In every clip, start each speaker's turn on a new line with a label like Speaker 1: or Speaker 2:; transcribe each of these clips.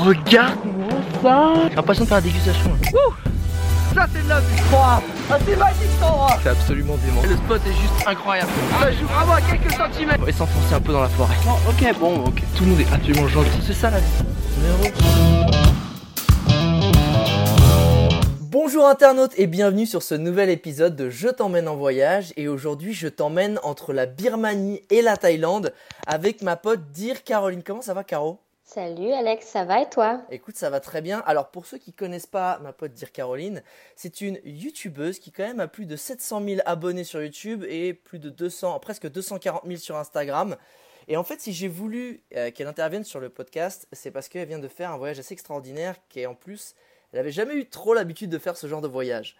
Speaker 1: regarde-moi ça J'ai l'impression de faire la dégustation.
Speaker 2: Ça c'est de la vie Ah c'est magique cet endroit
Speaker 1: C'est absolument dément. Le spot est juste incroyable.
Speaker 2: Ça joue vraiment à quelques centimètres
Speaker 1: On va s'enfoncer un peu dans la forêt. ok, bon, ok. Tout le monde est absolument gentil. C'est ça la vie. Bonjour internautes et bienvenue sur ce nouvel épisode de Je t'emmène en voyage et aujourd'hui je t'emmène entre la Birmanie et la Thaïlande avec ma pote Dir Caroline. Comment ça va Caro?
Speaker 3: Salut Alex, ça va et toi?
Speaker 1: Écoute, ça va très bien. Alors pour ceux qui connaissent pas ma pote Dire Caroline, c'est une youtubeuse qui quand même a plus de 700 000 abonnés sur YouTube et plus de 200, presque 240 000 sur Instagram. Et en fait, si j'ai voulu euh, qu'elle intervienne sur le podcast, c'est parce qu'elle vient de faire un voyage assez extraordinaire qui est en plus, elle n'avait jamais eu trop l'habitude de faire ce genre de voyage.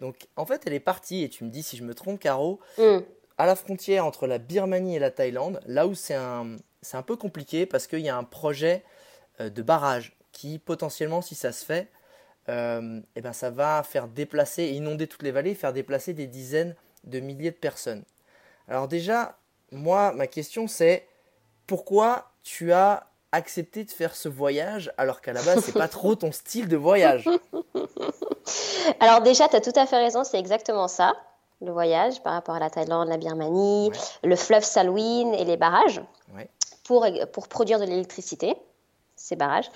Speaker 1: Donc en fait, elle est partie, et tu me dis si je me trompe, Caro,
Speaker 3: Hmm.
Speaker 1: à la frontière entre la Birmanie et la Thaïlande, là où c'est un, c'est un peu compliqué parce qu'il y a un projet euh, de barrage qui potentiellement, si ça se fait, euh, eh ben, ça va faire déplacer, et inonder toutes les vallées, faire déplacer des dizaines de milliers de personnes. Alors déjà, moi, ma question c'est pourquoi tu as accepté de faire ce voyage alors qu'à la base c'est pas trop ton style de voyage?
Speaker 3: Alors déjà, tu as tout à fait raison, c'est exactement ça, le voyage par rapport à la Thaïlande, la Birmanie, le fleuve Salween et les barrages
Speaker 1: Ouais.
Speaker 3: Pour, pour produire de l'électricité, ces barrages.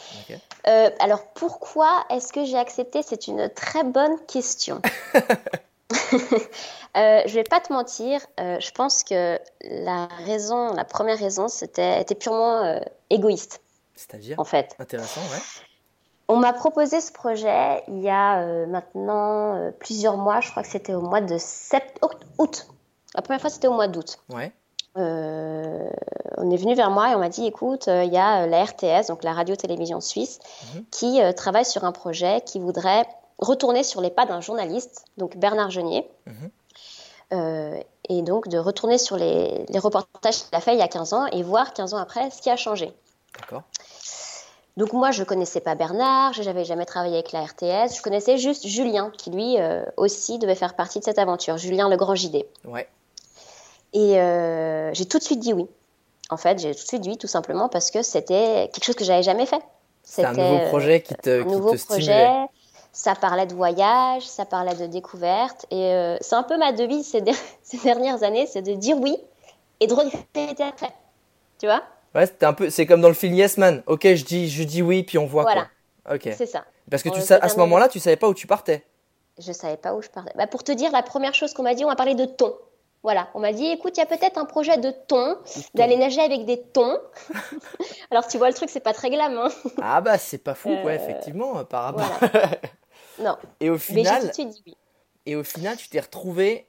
Speaker 3: Euh, alors pourquoi est-ce que j'ai accepté? C'est une très bonne question. Euh, je vais pas te mentir, euh, je pense que la raison, la première raison, c'était était purement euh, égoïste
Speaker 1: C'est-à-dire?
Speaker 3: en fait.
Speaker 1: Intéressant, ouais.
Speaker 3: On m'a proposé ce projet il y a maintenant plusieurs mois, je crois que c'était au mois de sept... août. La première fois, c'était au mois d'août.
Speaker 1: Ouais.
Speaker 3: Euh, on est venu vers moi et on m'a dit écoute, euh, il y a euh, la RTS, donc la radio-télévision suisse,
Speaker 1: Mhm.
Speaker 3: qui travaille sur un projet qui voudrait retourner sur les pas d'un journaliste, donc Bernard Genier,
Speaker 1: Mhm.
Speaker 3: Et donc de retourner sur les, les reportages qu'il a fait il y a 15 ans et voir 15 ans après ce qui a changé.
Speaker 1: D'accord.
Speaker 3: Donc moi, je connaissais pas Bernard, je n'avais jamais travaillé avec la RTS, je connaissais juste Julien, qui lui euh, aussi devait faire partie de cette aventure, Julien Le Grand JD.
Speaker 1: Ouais.
Speaker 3: Et euh, j'ai tout de suite dit oui. En fait, j'ai tout de suite dit oui, tout simplement parce que c'était quelque chose que j'avais jamais fait.
Speaker 1: C'est un
Speaker 3: C'était,
Speaker 1: nouveau projet qui te,
Speaker 3: euh, un
Speaker 1: qui
Speaker 3: nouveau
Speaker 1: te stimulait.
Speaker 3: projet. Ça parlait de voyage, ça parlait de découverte. Et euh, c'est un peu ma devise ces, der- ces dernières années, c'est de dire oui et de regretter après. Tu vois?
Speaker 1: Ouais, c'était un peu, c'est comme dans le film Yes Man. Ok, je dis, je dis oui, puis on voit
Speaker 3: Voilà.
Speaker 1: quoi. Ok.
Speaker 3: C'est ça.
Speaker 1: Parce que tu
Speaker 3: Euh,
Speaker 1: sais, à ce moment-là, tu savais pas où tu partais.
Speaker 3: Je savais pas où je parlais. Bah, pour te dire, la première chose qu'on m'a dit, on m'a parlé de thon. Voilà, on m'a dit, écoute, il y a peut-être un projet de thon, d'aller nager avec des thons. Alors tu vois, le truc, c'est pas très glam, hein.
Speaker 1: Ah bah c'est pas fou, ouais,
Speaker 3: Euh,
Speaker 1: effectivement, par rapport.
Speaker 3: Voilà. Non,
Speaker 1: Et au
Speaker 3: mais
Speaker 1: final,
Speaker 3: de suite dit oui.
Speaker 1: et au final, tu t'es retrouvé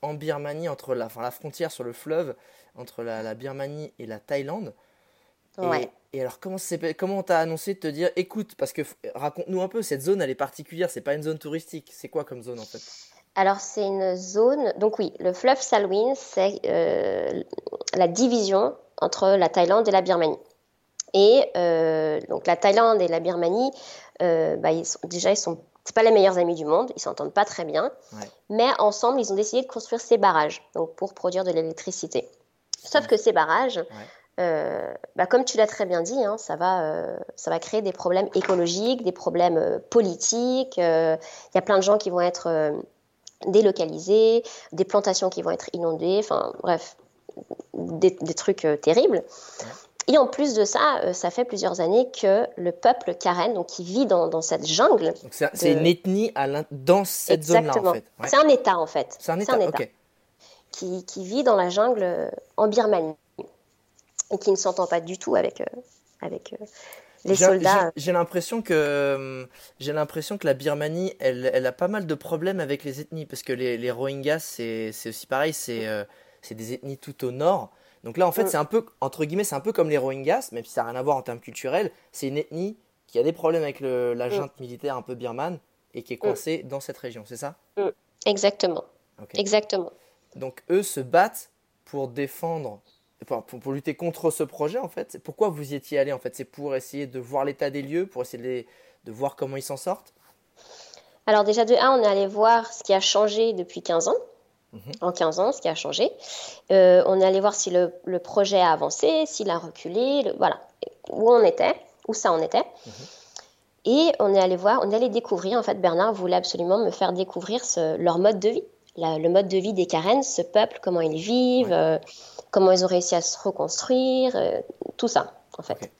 Speaker 1: en Birmanie entre la, enfin, la frontière sur le fleuve entre la, la Birmanie et la Thaïlande. Et-
Speaker 3: Ouais.
Speaker 1: Et, alors comment c'est, comment t'a annoncé de te dire, écoute, parce que raconte-nous un peu, cette zone, elle est particulière, c'est pas une zone touristique. C'est quoi comme zone en fait?
Speaker 3: Alors c'est une zone, donc oui, le fleuve Salween, c'est euh, la division entre la Thaïlande et la Birmanie. Et euh, donc la Thaïlande et la Birmanie, euh, bah, ils sont, déjà ils sont, c'est pas les meilleurs amis du monde, ils s'entendent pas très bien,
Speaker 1: Ouais.
Speaker 3: mais ensemble ils ont décidé de construire ces barrages, donc pour produire de l'électricité. Sauf que ces barrages, bah, comme tu l'as très bien dit, hein, ça, va, ça va créer des problèmes écologiques, des problèmes politiques. Il y a plein de gens qui vont être délocalisés, des plantations qui vont être inondées, enfin bref, des, des trucs euh, terribles. Et en plus de ça, euh, ça fait plusieurs années que le peuple Karen, donc qui vit dans, dans cette jungle,
Speaker 1: c'est,
Speaker 3: De-
Speaker 1: une ethnie à dans cette zone-là en fait. Ouais.
Speaker 3: c'est un État en fait,
Speaker 1: C'est un état,
Speaker 3: qui, qui vit dans la jungle euh, en Birmanie et qui ne s'entend pas du tout avec, euh, avec les
Speaker 1: J'ai-
Speaker 3: soldats.
Speaker 1: J'ai j'ai l'impression que euh, j'ai l'impression que la Birmanie, elle, elle a pas mal de problèmes avec les ethnies parce que les, les Rohingyas, c'est aussi pareil, c'est euh, des ethnies tout au nord. Donc là, en fait,
Speaker 3: Mm.
Speaker 1: c'est un peu entre guillemets, c'est un peu comme les Rohingyas, même si ça n'a rien à voir en termes culturels. C'est une ethnie qui a des problèmes avec le, la junte militaire un peu birmane et qui est coincée dans cette région, c'est ça?
Speaker 3: Exactement, exactement.
Speaker 1: Donc eux se battent pour défendre, pour, lutter contre ce projet en fait. Pourquoi vous y étiez allé en fait? C'est pour essayer de voir l'état des lieux, pour essayer de, les- de voir comment ils s'en sortent?
Speaker 3: Alors déjà de 1, on est allé voir ce qui a changé depuis 15 ans. En 15 ans, ce qui a changé. Euh, on est allé voir si le, le projet a avancé, s'il a reculé, le- voilà, où on était, où ça en était. Mhm. Et on est allé voir, on est allé découvrir, en fait, Bernard voulait absolument me faire découvrir leur mode de vie, le mode de vie des Karen, ce peuple, comment ils vivent, euh, comment ils ont réussi à se reconstruire, euh, tout ça, en fait.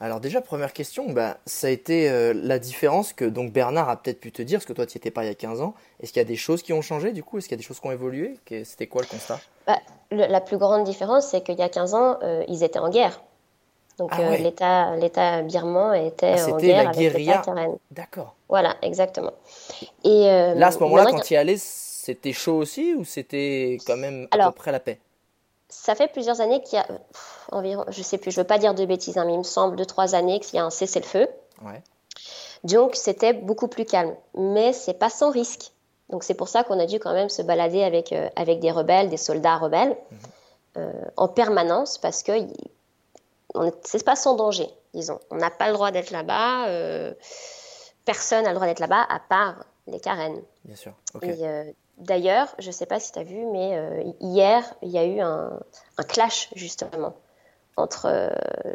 Speaker 1: Alors déjà, première question, bah, ça a été euh, la différence que donc Bernard a peut-être pu te dire, parce que toi tu n'y étais pas il y a 15 ans. Est-ce qu'il y a des choses qui ont changé du coup? Est-ce qu'il y a des choses qui ont évolué? C'était quoi le constat?
Speaker 3: Bah, La plus grande différence, c'est qu'il y a 15 ans, ils étaient en guerre. Donc ah l'État, l'État birman était ah, en guerre la avec l'État
Speaker 1: D'accord.
Speaker 3: Voilà, exactement. Et
Speaker 1: là, à ce moment-là, quand tu y allais, c'était chaud aussi ou c'était quand même à peu près la paix?
Speaker 3: Ça fait plusieurs années qu'il y a environ, je sais plus, je veux pas dire de bêtises, hein, mais il me semble deux trois années qu'il y a un cessez-le-feu. Donc c'était beaucoup plus calme, mais c'est pas sans risque. Donc c'est pour ça qu'on a dû quand même se balader avec euh, avec des rebelles, des soldats rebelles mhm. euh, en permanence parce que c'est pas sans danger, disons. On n'a pas le droit d'être là-bas. Euh, personne n'a le droit d'être là-bas à part les Karen.
Speaker 1: Bien sûr.
Speaker 3: D'ailleurs, je ne sais pas si tu as vu, mais euh, hier, il y a eu un, clash, justement, entre euh,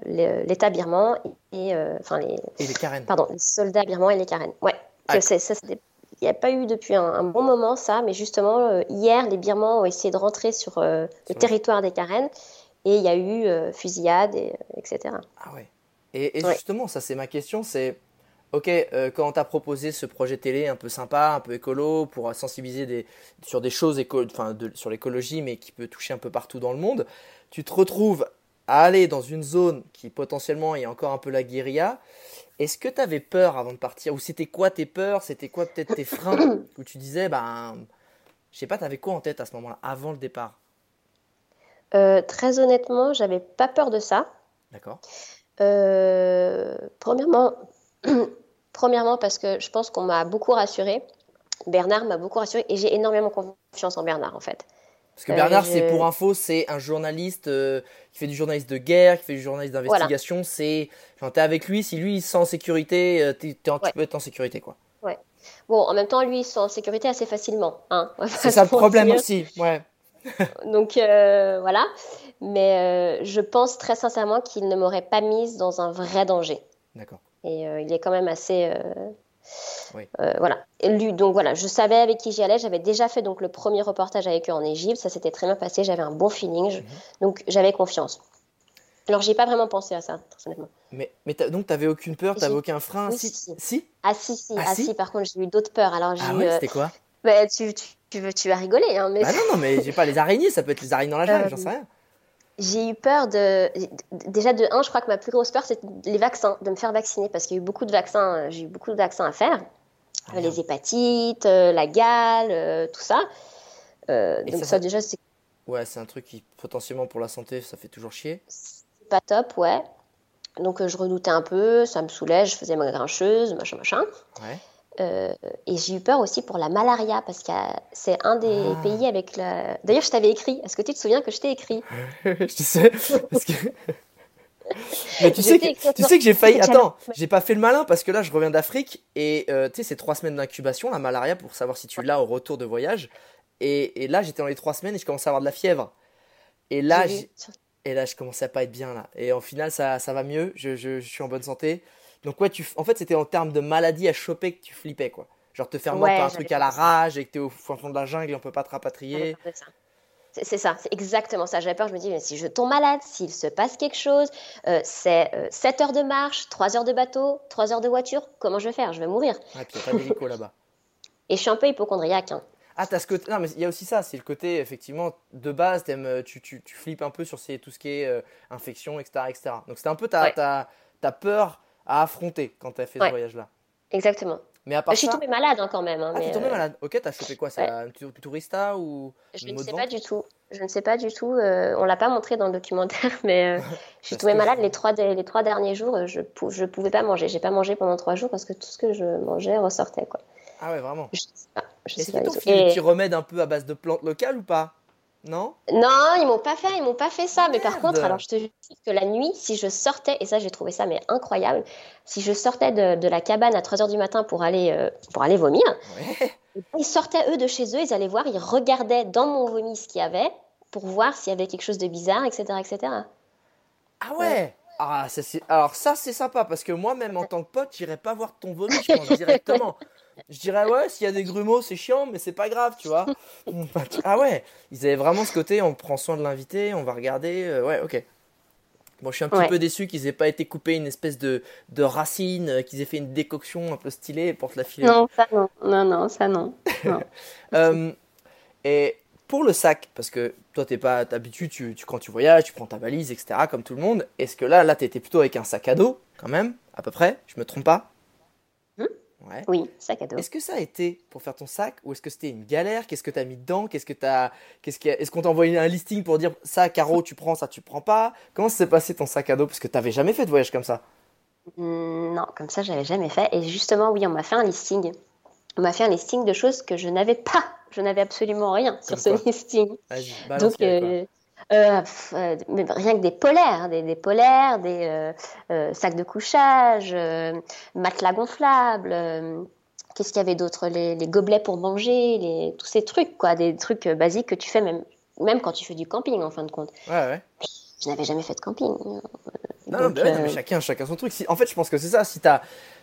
Speaker 3: l'État birman et, euh, enfin les,
Speaker 1: et les Karen.
Speaker 3: Pardon, les soldats birmans et les Karen. Ouais. Ah. il n'y a pas eu depuis un, bon moment ça, mais justement, hier, les Birmans ont essayé de rentrer sur le territoire des Karen et il y a eu fusillade, et, etc.
Speaker 1: Ah ouais. Et, justement, ça c'est ma question, c'est Ok, euh, quand on t'a proposé ce projet télé un peu sympa, un peu écolo, pour sensibiliser sur des choses sur l'écologie, mais qui peut toucher un peu partout dans le monde, tu te retrouves à aller dans une zone qui potentiellement est encore un peu la guérilla. Est-ce que tu avais peur avant de partir? Ou c'était quoi tes peurs? C'était quoi peut-être tes freins? Où tu disais, ben, je sais pas, tu avais quoi en tête à ce moment-là, avant le départ?
Speaker 3: Euh, Très honnêtement, j'avais pas peur de ça.
Speaker 1: D'accord.
Speaker 3: Euh, premièrement, Premièrement, parce que je pense qu'on m'a beaucoup rassuré. Bernard m'a beaucoup rassuré et j'ai énormément confiance en Bernard en fait.
Speaker 1: Parce que Bernard, euh, c'est pour info, c'est un journaliste euh, qui fait du journaliste de guerre, qui fait du journaliste d'investigation. C'est, enfin, t'es avec lui. Si lui il se sent en sécurité, euh, tu peux être en sécurité, quoi.
Speaker 3: Ouais. Bon, en même temps, lui il se sent en sécurité assez facilement. Hein,
Speaker 1: c'est ça le problème aussi, ouais.
Speaker 3: Donc voilà. Mais je pense très sincèrement qu'il ne m'aurait pas mise dans un vrai danger.
Speaker 1: D'accord.
Speaker 3: Et euh, il est quand même assez. Euh, euh, voilà. lui, donc voilà, je savais avec qui j'y allais. J'avais déjà fait donc le premier reportage avec eux en Égypte. Ça s'était très bien passé. J'avais un bon feeling. Mhm. Donc j'avais confiance. Alors j'ai pas vraiment pensé à ça, personnellement.
Speaker 1: Mais, mais donc t'avais aucune peur, t'avais aucun frein?
Speaker 3: Si, si, Ah si si, ah, ah si? Par contre j'ai eu d'autres peurs. Alors
Speaker 1: ah ouais, c'était quoi?
Speaker 3: bah, tu, tu, tu, tu, vas rigoler. Hein, mais...
Speaker 1: Bah non non mais j'ai pas les araignées. Ça peut être les araignées dans la jungle, j'en sais rien
Speaker 3: j'ai eu peur de. Déjà, de un, je crois que ma plus grosse peur, c'est les vaccins, de me faire vacciner, parce qu'il y a eu beaucoup de vaccins, euh, j'ai eu beaucoup de vaccins à faire. Ah les hépatites, euh, la gale, euh, tout ça. donc, ça, déjà, c'est.
Speaker 1: Ouais, c'est un truc qui, potentiellement, pour la santé, ça fait toujours chier.
Speaker 3: C'est pas top, ouais. Donc, je redoutais un peu, ça me soulège, je faisais ma grincheuse, machin, machin. Ouais. Euh, et j'ai eu peur aussi pour la malaria parce que c'est un des ah. pays avec la. D'ailleurs, je t'avais écrit. Est-ce que tu te souviens que je t'ai écrit?
Speaker 1: Je sais. Parce que... Mais tu sais, que, tu sais que j'ai failli. Attends, j'ai pas fait le malin parce que là, je reviens d'Afrique et euh, tu sais, c'est trois semaines d'incubation, la malaria, pour savoir si tu l'as au retour de voyage. Et, et là, j'étais dans les trois semaines et je commençais à avoir de la fièvre. Et là, et là, je commençais à pas être bien là. Et en final, ça, ça va mieux. Je, je, je suis en bonne santé. Donc ouais, tu, en fait, c'était en termes de maladie à choper que tu flippais, quoi. Genre te faire ouais, un truc à la rage et que t'es au fond de la jungle et on peut pas te rapatrier.
Speaker 3: C'est ça, c'est exactement ça. J'avais peur, je me dis, mais si je tombe malade, s'il se passe quelque chose, euh, c'est 7 euh, heures de marche, 3 heures de bateau, 3 heures de voiture, comment je vais faire? Je vais mourir.
Speaker 1: Ouais, puis pas là-bas.
Speaker 3: Et je suis un peu hypochondriaque. Hein.
Speaker 1: Ah, t'as ce côté. Non, mais il y a aussi ça, c'est le côté, effectivement, de base, euh, tu, tu, tu, flippes un peu sur ces, tout ce qui est infection, etc., etc. Donc c'était un peu ta, ta, ta peur à affronter quand tu as fait ce voyage-là.
Speaker 3: Exactement. Mais à part je suis tombée malade hein, quand même. Hein,
Speaker 1: ah, tu es tombée euh, malade. Ok, t'as chopé quoi C'est un tourista ou
Speaker 3: Je ne sais pas du tout. Je ne sais pas du tout. Euh, on l'a pas montré dans le documentaire, mais euh, je suis tombée malade les trois, les trois derniers jours. Je ne pouvais pas manger. J'ai pas mangé pendant trois jours parce que tout ce que je mangeais ressortait. Quoi.
Speaker 1: Ah ouais, vraiment
Speaker 3: Je sais pas.
Speaker 1: Est-ce qu'ils t'ont fait des petits remèdes un peu à base de plantes locales ou pas? Non?
Speaker 3: Non, ils m'ont pas fait, ils m'ont pas fait ça. Mais par contre, alors je te dis que la nuit, si je sortais, et ça j'ai trouvé ça mais incroyable, si je sortais de, la cabane à 3h du matin pour aller, euh, pour aller vomir, ils sortaient eux de chez eux, ils allaient voir, ils regardaient dans mon vomi ce qu'il y avait pour voir s'il y avait quelque chose de bizarre, etc. etc.
Speaker 1: Ah ouais, Ah, ça, alors ça c'est sympa parce que moi même en tant que pote, j'irais pas voir ton vomi, je pense directement. Je dirais ouais, s'il y a des grumeaux, c'est chiant, mais c'est pas grave, tu vois. Ah ouais, ils avaient vraiment ce côté, on prend soin de l'invité, on va regarder, euh, ouais, ok. Bon, je suis un petit
Speaker 3: Ouais.
Speaker 1: peu déçu qu'ils aient pas été coupés une espèce de, de racine, euh, qu'ils aient fait une décoction un peu stylée pour te la filer.
Speaker 3: Non, ça non. Non, non, ça non. Non.
Speaker 1: Euh, et pour le sac, parce que toi, t'es pas d'habitude, tu, tu, quand tu voyages, tu prends ta valise, etc., comme tout le monde. Est-ce que là, là, t'étais plutôt avec un sac à dos, quand même, à peu près Je me trompe pas? Ouais.
Speaker 3: Oui, sac à dos.
Speaker 1: Est-ce que ça a été pour faire ton sac ou est-ce que c'était une galère? Qu'est-ce que t'as mis dedans? Qu'est-ce que t'as Qu'est-ce que Est-ce qu'on t'a envoyé un listing pour dire ça, Caro, tu prends, ça, tu prends pas? Comment s'est passé ton sac à dos? Parce que t'avais jamais fait de voyage comme ça.
Speaker 3: Hmm, Non, comme ça, j'avais jamais fait. Et justement, oui, on m'a fait un listing. On m'a fait un listing de choses que je n'avais pas. Je n'avais absolument rien sur ce listing. Donc, euh, euh, euh, mais rien que des polaires, des, des polaires, des euh, euh, sacs de couchage, matelas gonflables. Qu'est-ce qu'il y avait d'autre les, les gobelets pour manger, les, tous ces trucs, quoi, des trucs basiques que tu fais même, même quand tu fais du camping, en fin de compte.
Speaker 1: Ouais, ouais.
Speaker 3: Je n'avais jamais fait de camping.
Speaker 1: Non, non,
Speaker 3: Donc,
Speaker 1: ouais, non, mais chacun, chacun son truc. Si- en fait, je pense que c'est ça. Si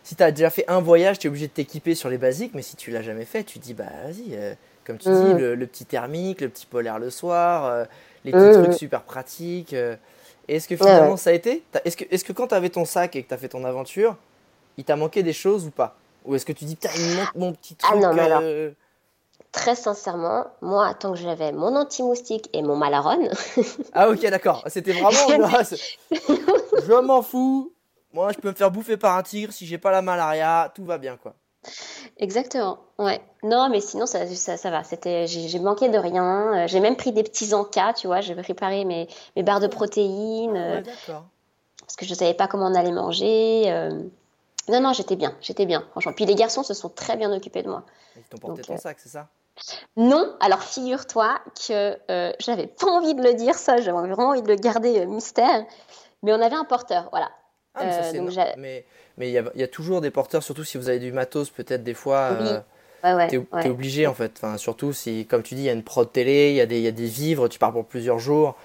Speaker 1: si t'as déjà fait un voyage, t'es obligé de t'équiper sur les basiques. Mais si tu l'as jamais fait, tu dis bah vas-y, comme tu dis, le, le petit thermique, le petit polaire le soir, les petits trucs super pratiques. euh. Et est-ce que finalement
Speaker 3: ouais.
Speaker 1: ça a été? Est-ce que est-ce que quand t'avais ton sac et que t'as fait ton aventure, il t'a manqué des choses ou pas? Ou est-ce que tu dis putain il manque mon petit
Speaker 3: Ah
Speaker 1: truc
Speaker 3: non, mais alors-
Speaker 1: euh,
Speaker 3: Très sincèrement, moi, tant que j'avais mon anti-moustique et mon Malaron,
Speaker 1: Ah ok d'accord. C'était vraiment. ah, je m'en fous. Moi, je peux me faire bouffer par un tigre si j'ai pas la malaria, tout va bien quoi.
Speaker 3: Exactement, ouais. Non, mais sinon, ça, ça, ça va. C'était, j'ai manqué de rien. Euh, J'ai même pris des petits encas, tu vois. J'ai préparé mes, mes barres de protéines euh,
Speaker 1: Ouais, d'accord.
Speaker 3: parce que je savais pas comment on allait manger. euh. Non, non, j'étais bien, j'étais bien, franchement. Puis les garçons se sont très bien occupés de moi.
Speaker 1: Ils t'ont porté
Speaker 3: Donc,
Speaker 1: ton
Speaker 3: euh,
Speaker 1: sac, c'est ça?
Speaker 3: Non, alors figure-toi que euh, j'avais pas envie de le dire, ça. J'avais vraiment envie de le garder euh, mystère. Mais on avait un porteur, voilà.
Speaker 1: Ah, mais ça,
Speaker 3: Euh,
Speaker 1: c'est
Speaker 3: donc
Speaker 1: mais mais il y a, il y a toujours des porteurs, surtout si vous avez du matos, peut-être des fois,
Speaker 3: Oui,
Speaker 1: euh,
Speaker 3: Ouais, ouais,
Speaker 1: t'es
Speaker 3: ouais.
Speaker 1: obligé en fait. Enfin, surtout si, comme tu dis, il y a une prod télé, il y a des, y a des vivres, tu pars pour plusieurs jours.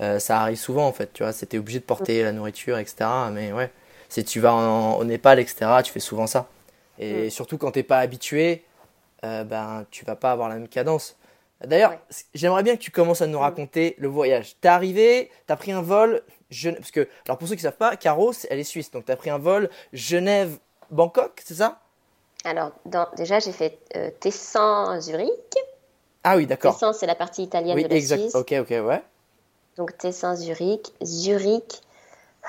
Speaker 1: Euh, ça arrive souvent en fait, tu vois. C'était obligé de porter la nourriture, etc. Mais ouais, si tu vas en- au Népal, etc., tu fais souvent ça. Et
Speaker 3: Mm.
Speaker 1: surtout quand t'es pas habitué, euh, ben tu vas pas avoir la même cadence. D'ailleurs,
Speaker 3: Ouais.
Speaker 1: j'aimerais bien que tu commences à nous raconter le voyage. T'es arrivé, t'as pris un vol, Genève, parce que, alors pour ceux qui savent pas, Caro, elle est suisse, donc t'as pris un vol Genève-Bangkok, c'est ça?
Speaker 3: Alors, dans- déjà, j'ai fait euh, Tessin-Zurich.
Speaker 1: Ah oui, d'accord.
Speaker 3: Tessin, c'est la partie italienne
Speaker 1: Oui,
Speaker 3: de la
Speaker 1: exact.
Speaker 3: Suisse.
Speaker 1: Ok, ok, ouais.
Speaker 3: Donc Tessin, Zurich.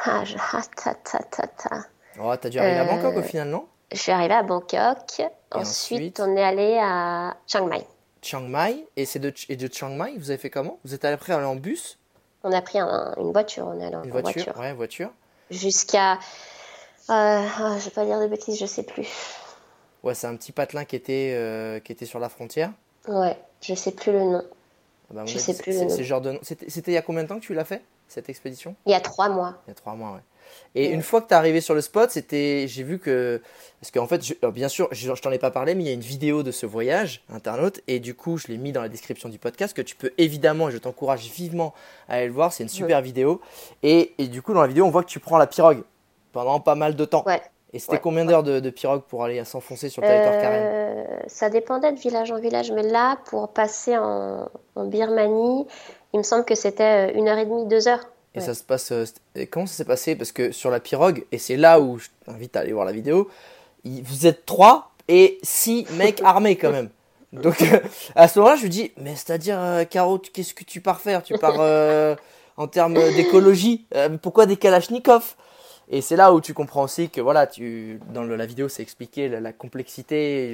Speaker 3: Ah, je... ah, ta, ta, ta, ta.
Speaker 1: Oh, t'as dû arriver à
Speaker 3: Euh,
Speaker 1: Bangkok au final, non?
Speaker 3: Je suis arrivée à Bangkok. Ensuite,
Speaker 1: ensuite?
Speaker 3: on est allé à Chiang Mai.
Speaker 1: Chiang Mai, et, c'est de, et de Chiang Mai, vous avez fait comment? Vous êtes après allé en bus?
Speaker 3: On a pris un- une voiture. On est allé en
Speaker 1: Une
Speaker 3: en
Speaker 1: voiture,
Speaker 3: voiture.
Speaker 1: Ouais, voiture.
Speaker 3: Jusqu'à. Euh, ah, je vais pas dire de bêtises, je sais plus.
Speaker 1: Ouais, c'est un petit patelin qui était, euh, qui était sur la frontière.
Speaker 3: Ouais, je sais plus le nom.
Speaker 1: Ah bah,
Speaker 3: Je sais
Speaker 1: c'est-
Speaker 3: plus le nom.
Speaker 1: c'est genre de nom- C'était c'était il y a combien de temps que tu l'as fait, cette expédition?
Speaker 3: Il y a trois mois.
Speaker 1: Il y a trois mois, ouais. Et
Speaker 3: Ouais.
Speaker 1: une fois que tu es arrivé sur le spot, c'était, j'ai vu que, parce qu'en fait, je- bien sûr, je, je t'en ai pas parlé, mais il y a une vidéo de ce voyage, internaute, et du coup, je l'ai mis dans la description du podcast, que tu peux évidemment, et je t'encourage vivement à aller le voir, c'est une super vidéo. Et, et du coup, dans la vidéo, on voit que tu prends la pirogue pendant pas mal de temps.
Speaker 3: Ouais.
Speaker 1: Et c'était combien d'heures de, de pirogue pour aller s'enfoncer sur le territoire
Speaker 3: Euh, ça dépendait de village en village, mais là, pour passer en, en Birmanie, il me semble que c'était euh, une heure et demie, deux heures.
Speaker 1: Et
Speaker 3: Ouais.
Speaker 1: ça se passe. euh, et comment ça s'est passé? Parce que sur la pirogue, et c'est là où je t'invite à aller voir la vidéo, vous êtes trois et six mecs armés quand même. Donc euh, à ce moment-là, je lui dis Mais c'est-à-dire, euh, Caro, qu'est-ce que tu pars faire? Tu pars euh, en termes d'écologie Pourquoi des Kalachnikov Et c'est là où tu comprends aussi que voilà, tu, dans le- la vidéo, c'est expliqué la, la complexité et,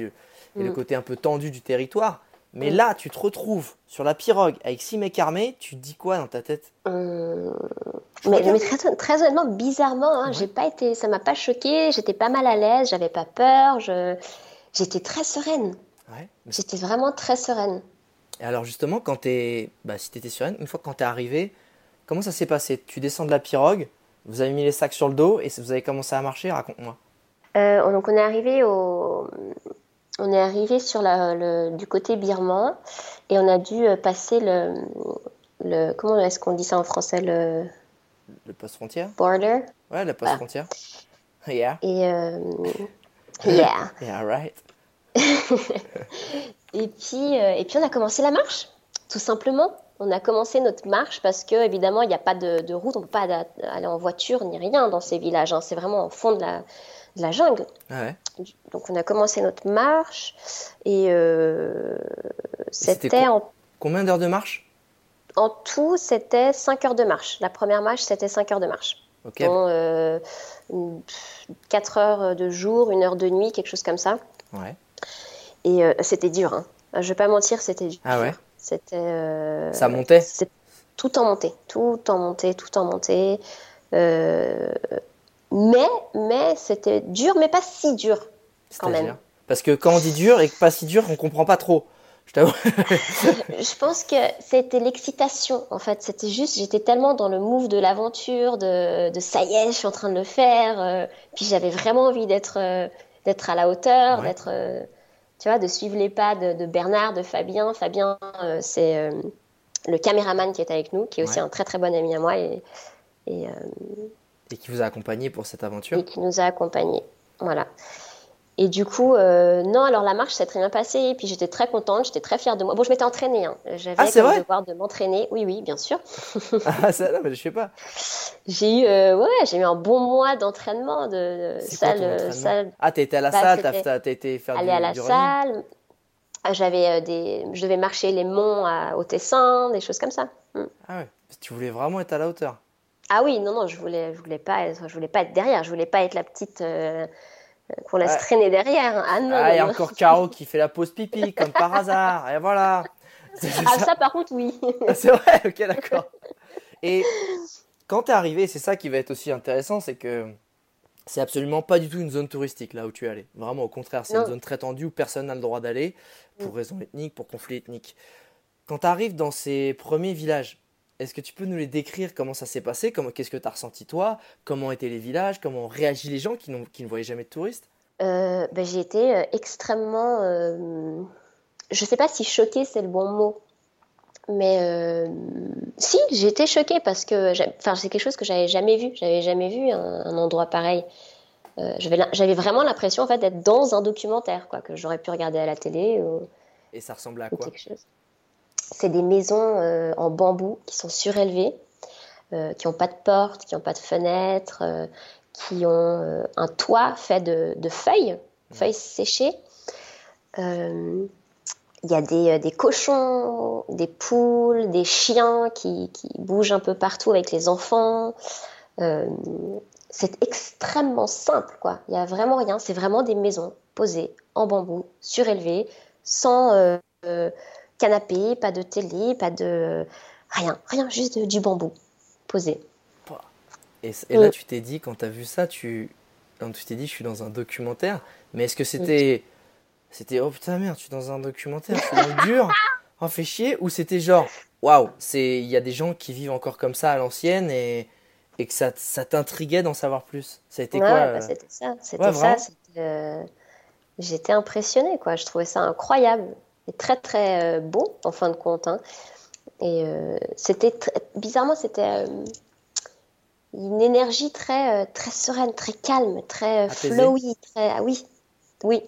Speaker 1: et le
Speaker 3: Mm.
Speaker 1: côté un peu tendu du territoire. Mais
Speaker 3: Mm.
Speaker 1: là, tu te retrouves sur la pirogue avec six mecs armés, tu te dis quoi dans ta tête? Je
Speaker 3: Mais, très, très honnêtement, bizarrement, hein,
Speaker 1: Ouais.
Speaker 3: j'ai pas été, ça m'a pas choqué. J'étais pas mal à l'aise, j'avais pas peur. Je, j'étais très sereine.
Speaker 1: Ouais.
Speaker 3: J'étais vraiment très sereine.
Speaker 1: Et alors justement, quand t'es, bah, si t'étais sereine, une fois quand t'es arrivé, comment ça s'est passé? Tu descends de la pirogue, vous avez mis les sacs sur le dos et vous avez commencé à marcher? Raconte-moi.
Speaker 3: Euh, donc on est arrivé au, on est arrivé sur la, le, du côté birman et on a dû euh, passer le, le, comment est-ce qu'on dit ça en français le,
Speaker 1: le poste frontière?
Speaker 3: Border.
Speaker 1: Ouais, le poste frontière. Yeah.
Speaker 3: Et euh, yeah.
Speaker 1: Yeah, right.
Speaker 3: et puis, euh, et puis on a commencé la marche, tout simplement. On a commencé notre marche parce que évidemment il n'y a pas de, de, route, on peut pas aller en voiture ni rien dans ces villages. Hein. C'est vraiment au fond de la, de la jungle.
Speaker 1: Ah ouais?
Speaker 3: Donc on a commencé notre marche et euh, c'était en
Speaker 1: combien d'heures de marche?
Speaker 3: En tout, c'était 5 heures de marche. La première marche, c'était 5 heures de marche.
Speaker 1: Ok.
Speaker 3: Dont, euh, 4 heures de jour, 1 heure de nuit, quelque chose comme ça.
Speaker 1: Ouais.
Speaker 3: Et euh, c'était dur. Hein. Je vais pas mentir, c'était dur.
Speaker 1: Ah ouais?
Speaker 3: C'était. euh,
Speaker 1: Ça montait?
Speaker 3: tout en montée, tout en montée, tout en montée. Mais mais c'était dur, mais pas si dur quand même.
Speaker 1: Parce que quand on dit dur et que pas si dur, on comprend pas trop. Je t'avoue.
Speaker 3: Je pense que c'était l'excitation en fait. C'était juste, j'étais tellement dans le move de l'aventure, de, de ça y est, je suis en train de le faire. euh, puis j'avais vraiment envie d'être euh, d'être à la hauteur,
Speaker 1: Ouais.
Speaker 3: d'être, euh, tu vois, de suivre les pas de, de Bernard, de Fabien. Fabien, c'est le caméraman qui est avec nous, qui est aussi
Speaker 1: Ouais.
Speaker 3: un très très bon ami à moi et, et,
Speaker 1: et qui vous a accompagné pour cette aventure.
Speaker 3: et qui nous a accompagnés. Voilà. Et du coup, euh, non, alors la marche s'est très bien passée, puis j'étais très contente, j'étais très fière de moi. Bon, je m'étais entraînée, hein. j'avais
Speaker 1: Ah, vrai
Speaker 3: devoir de m'entraîner. Oui, oui, bien sûr.
Speaker 1: ah ça, non, mais je sais pas.
Speaker 3: J'ai eu, euh, ouais, j'ai eu un bon mois d'entraînement, de,
Speaker 1: quoi
Speaker 3: salle,
Speaker 1: ton
Speaker 3: euh,
Speaker 1: entraînement
Speaker 3: salle,
Speaker 1: Ah, été à la
Speaker 3: Bah,
Speaker 1: salle, t'as été faire
Speaker 3: aller
Speaker 1: du,
Speaker 3: à la
Speaker 1: du
Speaker 3: salle. Ah, J'avais euh, des, je devais marcher les monts à, au Tessin, des choses comme ça. Mm.
Speaker 1: Ah ouais. Tu voulais vraiment être à la hauteur.
Speaker 3: Ah oui, non, non, je voulais, je voulais pas être, je voulais pas être derrière, je voulais pas être la petite euh, euh, qu'on laisse traîner derrière. Ah non,
Speaker 1: ah,
Speaker 3: non,
Speaker 1: et
Speaker 3: non.
Speaker 1: encore Caro qui fait la pause pipi, comme par hasard. Et voilà.
Speaker 3: Ah
Speaker 1: ça.
Speaker 3: ça, par contre, oui.
Speaker 1: Ah, C'est vrai, ok, d'accord. Et quand t'es arrivé, c'est ça qui va être aussi intéressant, c'est que c'est absolument pas du tout une zone touristique là où tu es allé. Vraiment, au contraire, c'est une zone très tendue où personne n'a le droit d'aller pour
Speaker 3: Mm.
Speaker 1: raison ethnique, pour conflit ethnique. Quand tu arrives dans ces premiers villages, est-ce que tu peux nous les décrire Comment ça s'est passé Comment, Qu'est-ce que tu as ressenti toi? Comment étaient les villages? Comment ont réagi les gens qui, n'ont- qui ne voyaient jamais de touristes?
Speaker 3: Euh, ben, j'ai été euh, extrêmement. euh, je sais pas si choquée c'est le bon mot, mais euh, si, j'ai été choquée parce que j'ai- enfin, c'est quelque chose que j'avais jamais vu. J'avais jamais vu un, un endroit pareil. J'avais vraiment l'impression en fait d'être dans un documentaire, quoi, que j'aurais pu regarder à la télé ou,
Speaker 1: Et ça ressemblait à quoi?
Speaker 3: quelque chose. C'est des maisons euh, en bambou qui sont surélevées, euh, qui n'ont pas de porte, qui n'ont pas de fenêtres, euh, qui ont un toit fait de, de feuilles, feuilles séchées. Il y a des, des cochons, des poules, des chiens qui, qui bougent un peu partout avec les enfants. C'est extrêmement simple, quoi. Il n'y a vraiment rien. C'est vraiment des maisons posées en bambou, surélevées, sans canapé, pas de télé, pas de rien, rien, juste de- du bambou posé.
Speaker 1: Et, et là,
Speaker 3: Mm.
Speaker 1: tu t'es dit, quand tu as vu ça, tu quand tu t'es dit, je suis dans un documentaire. Mais est-ce que c'était. C'était, oh putain, merde, je suis dans un documentaire, je suis dans le dur. Oh, fait chier. Ou c'était genre, waouh, c'est- il y a des gens qui vivent encore comme ça à l'ancienne et, et que ça, ça t'intriguait d'en savoir plus. Ça a été
Speaker 3: Ouais,
Speaker 1: quoi
Speaker 3: bah,
Speaker 1: euh,
Speaker 3: c'était ça, c'était
Speaker 1: ouais,
Speaker 3: ça. euh, J'étais impressionnée, quoi. Je trouvais ça incroyable très très euh, beau en fin de compte. hein. Et euh, c'était bizarrement, c'était euh, une énergie très très sereine, très calme, très flowy, très ah oui, oui,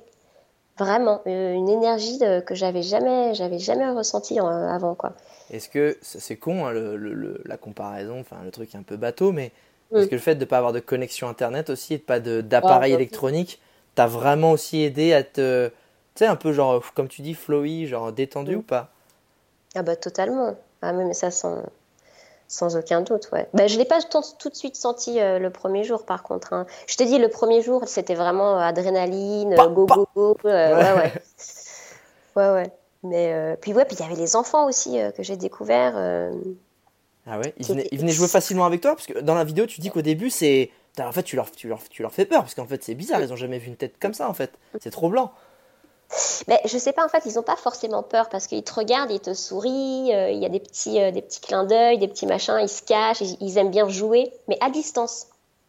Speaker 3: vraiment une énergie de- que j'avais jamais j'avais jamais ressentie en- avant, quoi.
Speaker 1: Est-ce que c'est con hein, le, le- la comparaison, enfin le truc un peu bateau, mais
Speaker 3: Mm.
Speaker 1: est-ce que le fait de ne pas avoir de connexion internet aussi et de pas d'appareil
Speaker 3: Ouais, ouais.
Speaker 1: électronique t'a vraiment aussi aidé à te, sais, un peu genre, comme tu dis, flowy, genre détendu
Speaker 3: Mm.
Speaker 1: ou pas?
Speaker 3: Ah bah totalement. Ah mais ça sans, sans aucun doute, ouais. Bah, je l'ai pas tout, tout de suite senti euh, le premier jour, par contre. hein. Je te dis, le premier jour, c'était vraiment euh, adrénaline,
Speaker 1: Pa,
Speaker 3: euh, go,
Speaker 1: pa.
Speaker 3: go, go. euh,
Speaker 1: Ouais.
Speaker 3: ouais, ouais. Ouais. Mais euh, puis ouais, puis il y avait les enfants aussi euh, que j'ai découverts. euh,
Speaker 1: Ah ouais, ils venaient, ils venaient jouer facilement avec toi? Parce que dans la vidéo tu dis qu'au début c'est, en fait tu leur, tu leur, tu leur fais peur parce qu'en fait c'est bizarre, ils ont jamais vu une tête comme ça en fait, c'est trop blanc.
Speaker 3: Mais je sais pas, en fait, ils ont pas forcément peur parce qu'ils te regardent, ils te sourient, euh, il y a des petits, euh, des petits clins d'œil, des petits machins, ils se cachent, ils, ils aiment bien jouer, mais à distance,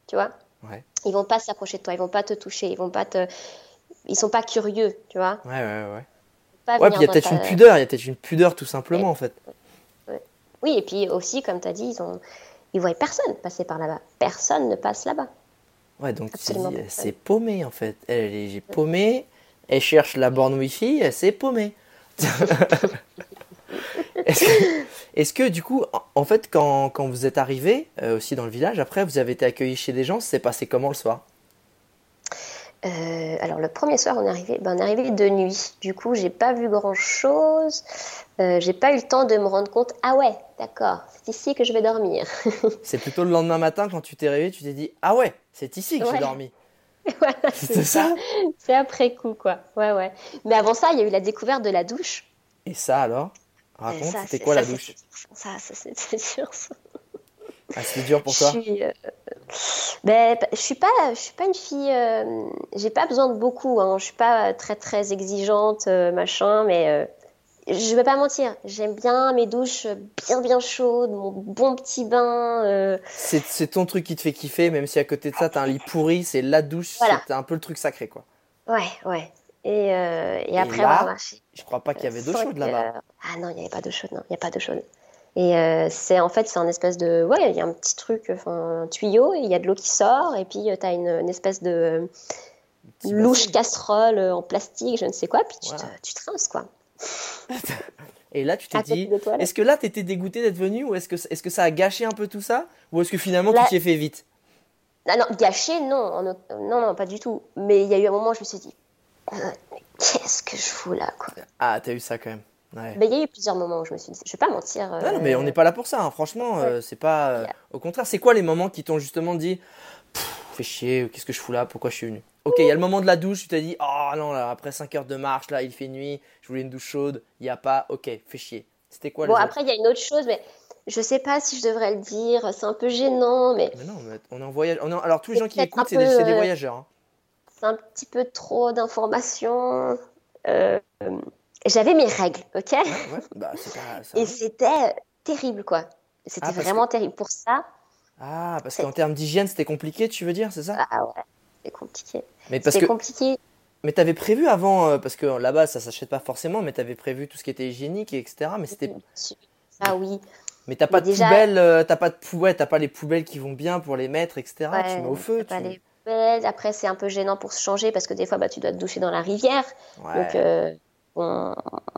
Speaker 3: tu vois.
Speaker 1: Ouais.
Speaker 3: Ils vont pas s'approcher de toi, ils vont pas te toucher, ils vont pas te, ils sont pas curieux, tu vois.
Speaker 1: Ouais, ouais, ouais.
Speaker 3: Pas
Speaker 1: Ouais,
Speaker 3: venir
Speaker 1: puis il y a peut-être
Speaker 3: ta-
Speaker 1: une pudeur, il y a peut-être une pudeur tout simplement en fait.
Speaker 3: Oui, et puis aussi, comme tu as dit, ils ont, Ils voient personne passer par là-bas. Personne ne passe là-bas.
Speaker 1: Ouais, donc c'est paumé en fait. Elle est elle cherche la borne Wi-Fi, elle s'est paumée. Est-ce que, du coup, en fait, quand, quand vous êtes arrivé euh, aussi dans le village, après, vous avez été accueilli chez des gens, c'est passé comment le soir?
Speaker 3: Euh, alors le premier soir on est arrivé, ben, on est arrivé de nuit. Du coup j'ai pas vu grand chose. Euh, j'ai pas eu le temps de me rendre compte. Ah ouais, d'accord, c'est ici que je vais dormir.
Speaker 1: c'est plutôt le lendemain matin quand tu t'es réveillé, tu t'es dit ah ouais, c'est ici que j'ai dormi.
Speaker 3: Voilà, c'est ça. C'est après coup quoi. Ouais ouais. Mais avant ça, il y a eu la découverte de la douche.
Speaker 1: Et ça alors? Raconte, c'était quoi la douche?
Speaker 3: Ça, ça c'était dur. Ça.
Speaker 1: Ah, c'était dur pour toi?
Speaker 3: je suis, euh, ben, je suis pas, je suis pas une fille. Euh, j'ai pas besoin de beaucoup. Hein. Je suis pas très très exigeante, euh, machin. Mais je vais pas mentir. J'aime bien mes douches bien bien chaudes, mon bon petit bain.
Speaker 1: C'est ton truc qui te fait kiffer, même si à côté de ça t'as un lit pourri. C'est la douche. C'est un peu le truc sacré, quoi.
Speaker 3: Ouais, ouais. Et, et après,
Speaker 1: là, je crois pas qu'il y avait d'eau chaude là-bas.
Speaker 3: ah non, il n'y avait pas d'eau chaude. Non, il n'y a pas d'eau chaude. Et euh, c'est en fait, c'est un espèce de. Ouais, il y a un petit truc, enfin, un tuyau, il y a de l'eau qui sort, et puis euh, tu as une, espèce de louche casserole euh, en plastique, je ne sais quoi, puis tu, te, tu te rinces, quoi.
Speaker 1: Et là, tu t'es dit, est-ce que là, tu étais dégoûté d'être venu ou est-ce que, est que ça a gâché un peu tout ça Ou est-ce que finalement, tu t'y es fait vite?
Speaker 3: Ah non, gâché, non, non, non, pas du tout. Mais il y a eu un moment où je me suis dit, qu'est-ce que je fous là quoi?
Speaker 1: Ah, t'as eu ça quand même.
Speaker 3: Ouais. il y a eu plusieurs moments où je me suis dit, je vais pas mentir.
Speaker 1: Non, non, mais on n'est pas là pour ça, hein. franchement, euh, c'est pas. Euh, au contraire, c'est quoi les moments qui t'ont justement dit, fais chier, qu'est-ce que je fous là, pourquoi je suis venu Ok, il y a le moment de la douche, tu t'es dit, oh non, là, après 5 heures de marche, là, il fait nuit, je voulais une douche chaude, il n'y a pas, ok, fais chier. C'était quoi
Speaker 3: Bon, après, il y a une autre chose, mais je sais pas si je devrais le dire, c'est un peu gênant, mais.
Speaker 1: Mais non, mais on est en voyage. On Alors, tous les gens qui écoutent, c'est des, des, euh, voyageurs. Hein.
Speaker 3: C'est un petit peu trop d'informations. Euh, j'avais mes règles, ok? Bah, Et c'était terrible, quoi. C'était ah, vraiment terrible pour ça.
Speaker 1: Ah, parce qu'en termes d'hygiène, c'était compliqué, tu veux dire, c'est ça?
Speaker 3: Ah ouais, c'est compliqué.
Speaker 1: Mais parce que... compliqué. Mais t'avais prévu avant, euh, parce que là-bas, ça s'achète pas forcément, mais t'avais prévu tout ce qui était hygiénique, etc. Mais c'était.
Speaker 3: Ah oui.
Speaker 1: Mais t'as pas de poubelle, euh, t'as pas de poubelle, t'as pas les poubelles qui vont bien pour les mettre, etc. tu mets au feu.
Speaker 3: Pas les poubelles. Après, c'est un peu gênant pour se changer parce que des fois, bah, tu dois te doucher dans la rivière. Donc, euh,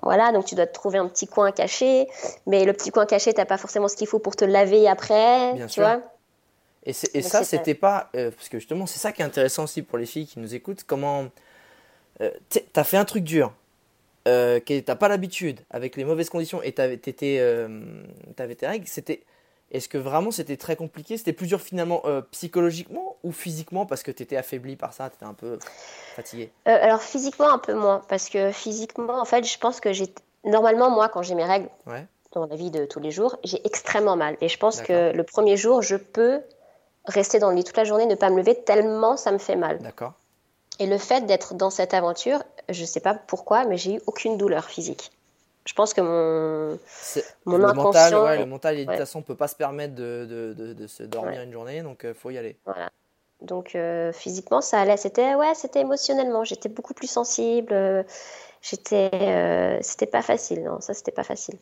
Speaker 3: voilà, donc tu dois te trouver un petit coin caché, mais le petit coin caché, t'as pas forcément ce qu'il faut pour te laver après, Bien tu sûr. vois.
Speaker 1: Et, et ça, c'était pas, euh, parce que justement, c'est ça qui est intéressant aussi pour les filles qui nous écoutent, comment, euh, t'as fait un truc dur, euh, que t'as pas l'habitude, avec les mauvaises conditions, et t'avais, euh, t'avais tes règles, c'était, est-ce que vraiment c'était très compliqué? C'était plus dur finalement euh, psychologiquement ou physiquement parce que tu étais affaibli par ça, tu étais un peu fatigué
Speaker 3: euh, Alors physiquement un peu moins parce que physiquement en fait je pense que j'ai normalement moi quand j'ai mes règles dans la vie de tous les jours j'ai extrêmement mal. Et je pense que le premier jour je peux rester dans le lit toute la journée ne pas me lever tellement ça me fait mal.
Speaker 1: D'accord.
Speaker 3: Et le fait d'être dans cette aventure, je sais pas pourquoi mais j'ai eu aucune douleur physique je pense que mon,
Speaker 1: mon le Mental, ouais, le mental, de toute façon, ne peut pas se permettre de, de, de, se dormir une journée, donc il euh, faut y aller.
Speaker 3: Voilà. Donc euh, physiquement, ça allait. C'était ouais, c'était émotionnellement. J'étais beaucoup plus sensible. Euh, j'étais, c'était pas facile. Non, ça c'était pas facile.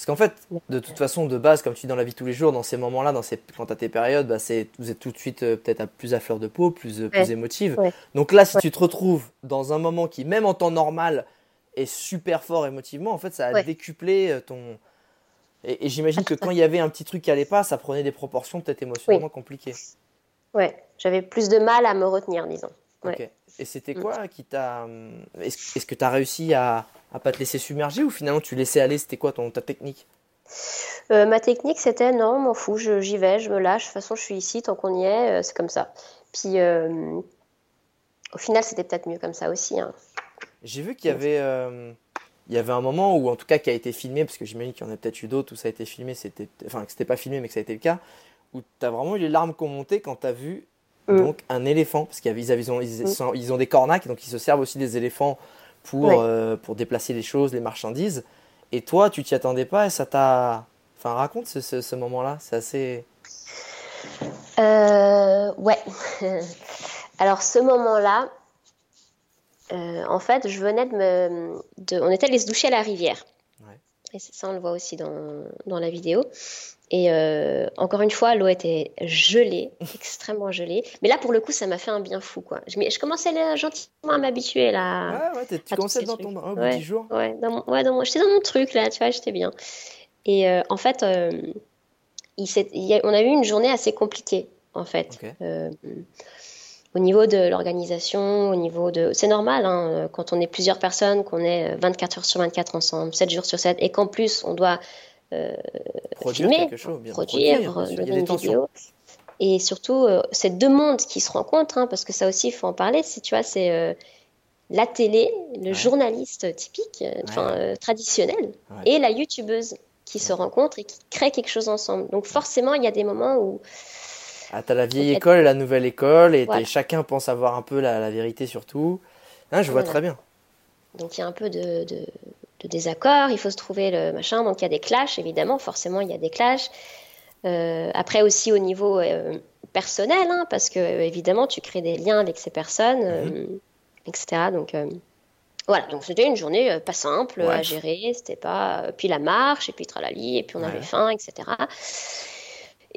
Speaker 1: Parce qu'en fait, de toute façon, de base, comme tu dis dans la vie de tous les jours, dans ces moments-là, dans ces, quand tu as tes périodes, bah, c'est, vous êtes tout de suite peut-être plus à fleur de peau, plus, plus émotive. Donc là, si tu te retrouves dans un moment qui, même en temps normal, est super fort émotivement, en fait, ça a décuplé euh, ton. Et, j'imagine que quand il y avait un petit truc qui allait pas, ça prenait des proportions peut-être émotionnellement compliquées.
Speaker 3: Ouais, j'avais plus de mal à me retenir, disons.
Speaker 1: Ok. Et c'était quoi qui t'a. Hum, est-ce que tu as réussi à, à pas te laisser submerger ou finalement tu laissais aller C'était quoi ton, ta technique?
Speaker 3: Euh, Ma technique, c'était non, m'en fous, j'y vais, je me lâche. De toute façon, je suis ici, tant qu'on y est, euh, c'est comme ça. Puis, au final, c'était peut-être mieux comme ça aussi. Hein.
Speaker 1: J'ai vu qu'il y avait, euh, il y avait un moment où, en tout cas, qui a été filmé, parce que j'imagine qu'il y en a peut-être eu d'autres où ça a été filmé, c'était, enfin, que c'était pas filmé, mais que ça a été le cas, où tu as vraiment eu les larmes qui ont monté quand tu as vu mm. donc, un éléphant, parce qu'ils ils ont, mm. ils, ont des cornacs, donc ils se servent aussi des éléphants pour, euh, pour déplacer les choses, les marchandises. Et toi, tu t'y attendais pas et ça t'a. Enfin, raconte ce, ce, moment-là, c'est assez.
Speaker 3: Euh, ouais. Alors, ce moment-là, euh, en fait, je venais de me. De, on était allé se doucher à la rivière. Et ça, on le voit aussi dans, dans la vidéo. Et euh, encore une fois, l'eau était gelée, extrêmement gelée. Mais là, pour le coup, ça m'a fait un bien fou, quoi. Je, je commençais gentiment à m'habituer là.
Speaker 1: Ouais, ouais, tu commençais dans ton un
Speaker 3: ouais,
Speaker 1: jour.
Speaker 3: Ouais, dans mon, ouais dans mon, j'étais dans mon truc là, tu vois, j'étais bien. Et euh, en fait, euh, il il a, on a eu une journée assez compliquée, en fait.
Speaker 1: Okay.
Speaker 3: Au niveau de l'organisation, au niveau de... C'est normal, hein, quand on est plusieurs personnes, qu'on est 24 heures sur 24 ensemble, 7 jours sur 7, et qu'en plus, on doit
Speaker 1: produire
Speaker 3: filmer,
Speaker 1: quelque chose, bien
Speaker 3: produire,
Speaker 1: produire,
Speaker 3: donner une vidéo. Et surtout, euh, c'est deux mondes qui se rencontrent, hein, parce que ça aussi, il faut en parler. C'est, tu vois, c'est euh, la télé, le
Speaker 1: Ouais.
Speaker 3: journaliste typique, euh, enfin euh, traditionnel,
Speaker 1: Ouais.
Speaker 3: et la youtubeuse qui se rencontrent et qui créent quelque chose ensemble. Donc forcément, il y a des moments où
Speaker 1: Ah, t'as la vieille école et la nouvelle école, et
Speaker 3: Voilà.
Speaker 1: chacun pense avoir un peu la, la vérité sur tout. Hein, je vois
Speaker 3: Voilà.
Speaker 1: très bien.
Speaker 3: Donc il y a un peu de, de, de désaccord, il faut se trouver le machin, donc il y a des clashs, évidemment, forcément il y a des clashs. Euh, après aussi au niveau euh, personnel, hein, parce que euh, évidemment tu crées des liens avec ces personnes, euh, etc. Donc voilà, donc c'était une journée pas simple
Speaker 1: Ouais.
Speaker 3: à gérer, c'était pas... puis la marche, et puis tralali, et puis on
Speaker 1: Ouais.
Speaker 3: avait faim, etc.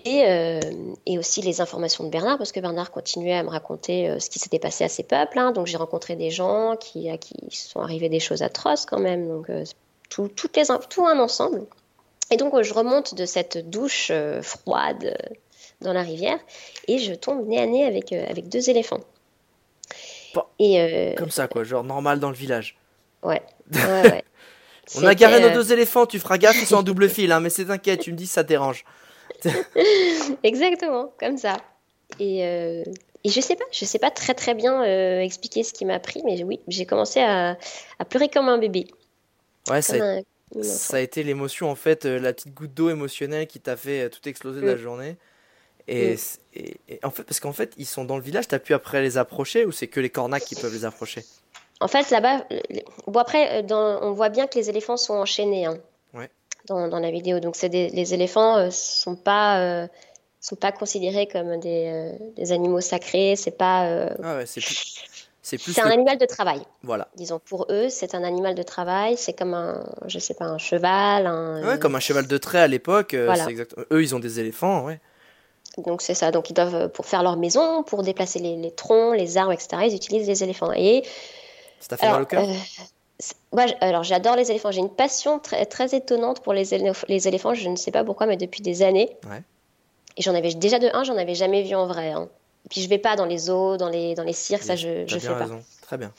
Speaker 3: Et, euh, et aussi les informations de Bernard, parce que Bernard continuait à me raconter euh, ce qui s'était passé à ces peuples. hein. Donc j'ai rencontré des gens qui, à qui sont arrivées des choses atroces quand même. Donc euh, tout, toutes les, in- tout un ensemble. Et donc je remonte de cette douche froide dans la rivière et je tombe nez à nez avec, avec deux éléphants. Et
Speaker 1: Comme ça, quoi, genre normal dans le village.
Speaker 3: ouais, ouais, ouais.
Speaker 1: On a garé nos deux éléphants, tu feras gaffe, ils sont en double fil, hein, mais c'est t'inquiète, tu me dis ça te
Speaker 3: Exactement, comme ça. Et, euh, et je sais pas, je sais pas très très bien euh, expliquer ce qui m'a pris, mais oui, j'ai commencé à, à pleurer comme un bébé.
Speaker 1: Ouais, ça, a-
Speaker 3: un- comme un
Speaker 1: ça a été l'émotion, en fait, euh, la petite goutte d'eau émotionnelle qui t'a fait tout exploser de la
Speaker 3: Mm.
Speaker 1: journée. Et,
Speaker 3: Mm.
Speaker 1: et- et en fait, parce qu'en fait, ils sont dans le village, t'as pu après les approcher ou c'est que les cornacs qui peuvent les approcher?
Speaker 3: En fait, là-bas, bon après, dans- on voit bien que les éléphants sont enchaînés hein,
Speaker 1: Ouais.
Speaker 3: Dans, dans la vidéo. Donc, c'est des- les éléphants euh, sont pas euh, sont pas considérés comme des, euh, des animaux sacrés. C'est pas euh,
Speaker 1: Ah ouais, c'est plus. C'est plus
Speaker 3: c'est un animal de travail.
Speaker 1: Voilà.
Speaker 3: Disons pour eux, c'est un animal de travail. C'est comme un, je sais pas, un cheval. Un,
Speaker 1: Ouais, comme un cheval de trait à l'époque.
Speaker 3: Voilà.
Speaker 1: c'est. Eux, ils ont des éléphants, ouais.
Speaker 3: Donc c'est ça. Donc ils doivent pour faire leur maison, pour déplacer les, les troncs, les arbres, etc. Ils utilisent les éléphants. Et
Speaker 1: Ça t'a fait mal
Speaker 3: alors,
Speaker 1: au cœur
Speaker 3: moi, alors j'adore les éléphants. J'ai une passion très, très étonnante pour les, élé- les éléphants. Je ne sais pas pourquoi, mais depuis des années.
Speaker 1: Ouais.
Speaker 3: Et j'en avais déjà de un, j'en avais jamais vu en vrai. hein. Et puis je vais pas dans les zoos, dans les dans les cirques, ça je je fais pas.
Speaker 1: raison. Très bien.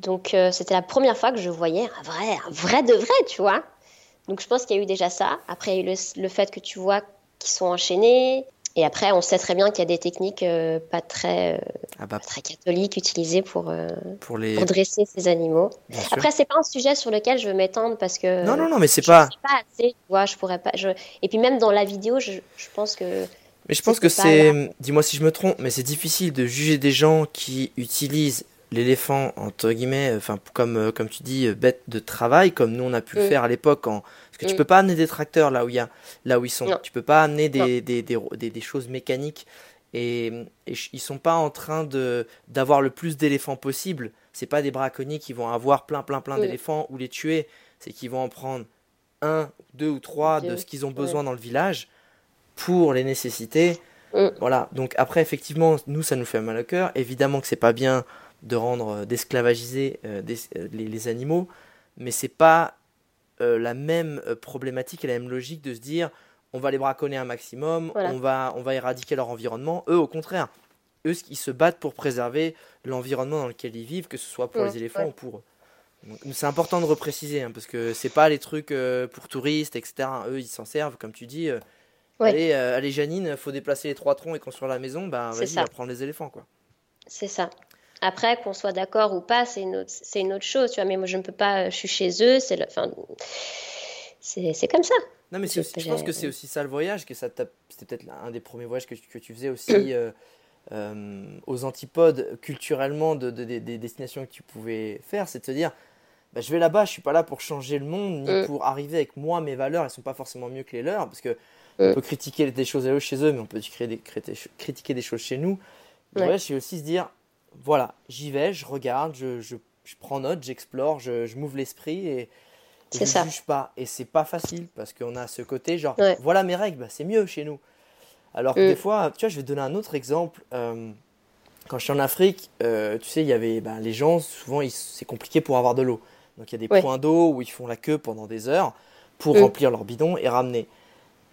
Speaker 3: Donc euh, c'était la première fois que je voyais un vrai, un vrai de vrai, tu vois. Donc je pense qu'il y a eu déjà ça. Après il y a eu le, le fait que tu vois qu'ils sont enchaînés. Et après on sait très bien qu'il y a des techniques euh, pas très euh,
Speaker 1: Ah bah,
Speaker 3: pas très catholiques utilisées pour euh,
Speaker 1: pour les.
Speaker 3: pour dresser ces animaux.
Speaker 1: Bien.
Speaker 3: Après c'est pas un sujet sur lequel je veux m'étendre parce que
Speaker 1: Non, non, non, mais c'est pas.
Speaker 3: sais pas assez, tu vois, je pourrais pas. Je... Et puis même dans la vidéo, je, je pense que
Speaker 1: Mais je pense que c'est. Dis-moi si je me trompe, mais c'est difficile de juger des gens qui utilisent l'éléphant, entre guillemets, enfin, comme, euh, comme tu dis, bête de travail, comme nous on a pu le
Speaker 3: Mm.
Speaker 1: faire à l'époque. En... Parce que tu
Speaker 3: Mm.
Speaker 1: peux pas amener des tracteurs là où, y a... là où ils sont.
Speaker 3: Non.
Speaker 1: Tu peux pas amener des, des, des, choses mécaniques. Et, et ils sont pas en train de d'avoir le plus d'éléphants possible. C'est pas des braconniers qui vont avoir plein, plein, plein
Speaker 3: Mm.
Speaker 1: d'éléphants ou les tuer. C'est qu'ils vont en prendre un, deux ou trois de ce qu'ils ont besoin dans le village pour les nécessités.
Speaker 3: Mm.
Speaker 1: Voilà. Donc après, effectivement, nous, ça nous fait mal au cœur. Évidemment que c'est pas bien de rendre euh, d'esclavagiser euh, des- euh, les, les animaux, mais c'est pas euh, la même euh, problématique et la même logique de se dire on va les braconner un maximum,
Speaker 3: Voilà.
Speaker 1: on va on va éradiquer leur environnement. Eux, au contraire, eux, ils se battent pour préserver l'environnement dans lequel ils vivent, que ce soit pour les éléphants
Speaker 3: ouais.
Speaker 1: ou pour eux. C'est important de repréciser hein, parce que c'est pas les trucs euh, pour touristes, etc. Eux, ils s'en servent, comme tu dis. euh,
Speaker 3: Ouais.
Speaker 1: Allez, euh, allez, Janine, faut déplacer les trois troncs et construire la maison. Bah, vas-y, va prendre les éléphants, quoi.
Speaker 3: c'est ça. Après, qu'on soit d'accord ou pas, c'est une autre, une autre chose, tu vois. Mais moi, je ne peux pas, je suis chez eux, c'est, le- enfin, c'est, comme ça.
Speaker 1: Non, mais aussi- je pense que c'est aussi ça le voyage, que ça c'était peut-être un des premiers voyages que tu, que tu faisais aussi euh, euh, aux antipodes culturellement de, de- de- des destinations que tu pouvais faire, c'est de te dire, bah, je vais là-bas, je suis pas là pour changer le monde, ni
Speaker 3: Mm.
Speaker 1: pour arriver avec moi, mes valeurs, elles sont pas forcément mieux que les leurs, parce que
Speaker 3: Mm.
Speaker 1: on peut critiquer des choses à eux chez eux, mais on peut créer des- critiquer des choses chez nous. Le
Speaker 3: Ouais.
Speaker 1: voyage, c'est aussi se dire, voilà, j'y vais, je regarde, je, je- je prends note, j'explore, je, je m'ouvre l'esprit et, Et je
Speaker 3: ça.
Speaker 1: juge pas. Et c'est pas facile parce qu'on a ce côté genre,
Speaker 3: Ouais.
Speaker 1: voilà mes règles, bah, c'est mieux chez nous. Alors que
Speaker 3: Mm.
Speaker 1: des fois, tu vois, je vais te donner un autre exemple. Euh, quand je suis en Afrique, euh, tu sais, il y avait ben, les gens, souvent, c'est compliqué pour avoir de l'eau. Donc il y a des
Speaker 3: Ouais.
Speaker 1: points d'eau où ils font la queue pendant des heures pour
Speaker 3: Mm.
Speaker 1: remplir leur bidon et ramener.